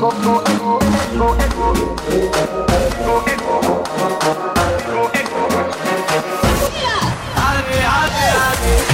Adri, Adri, Adri.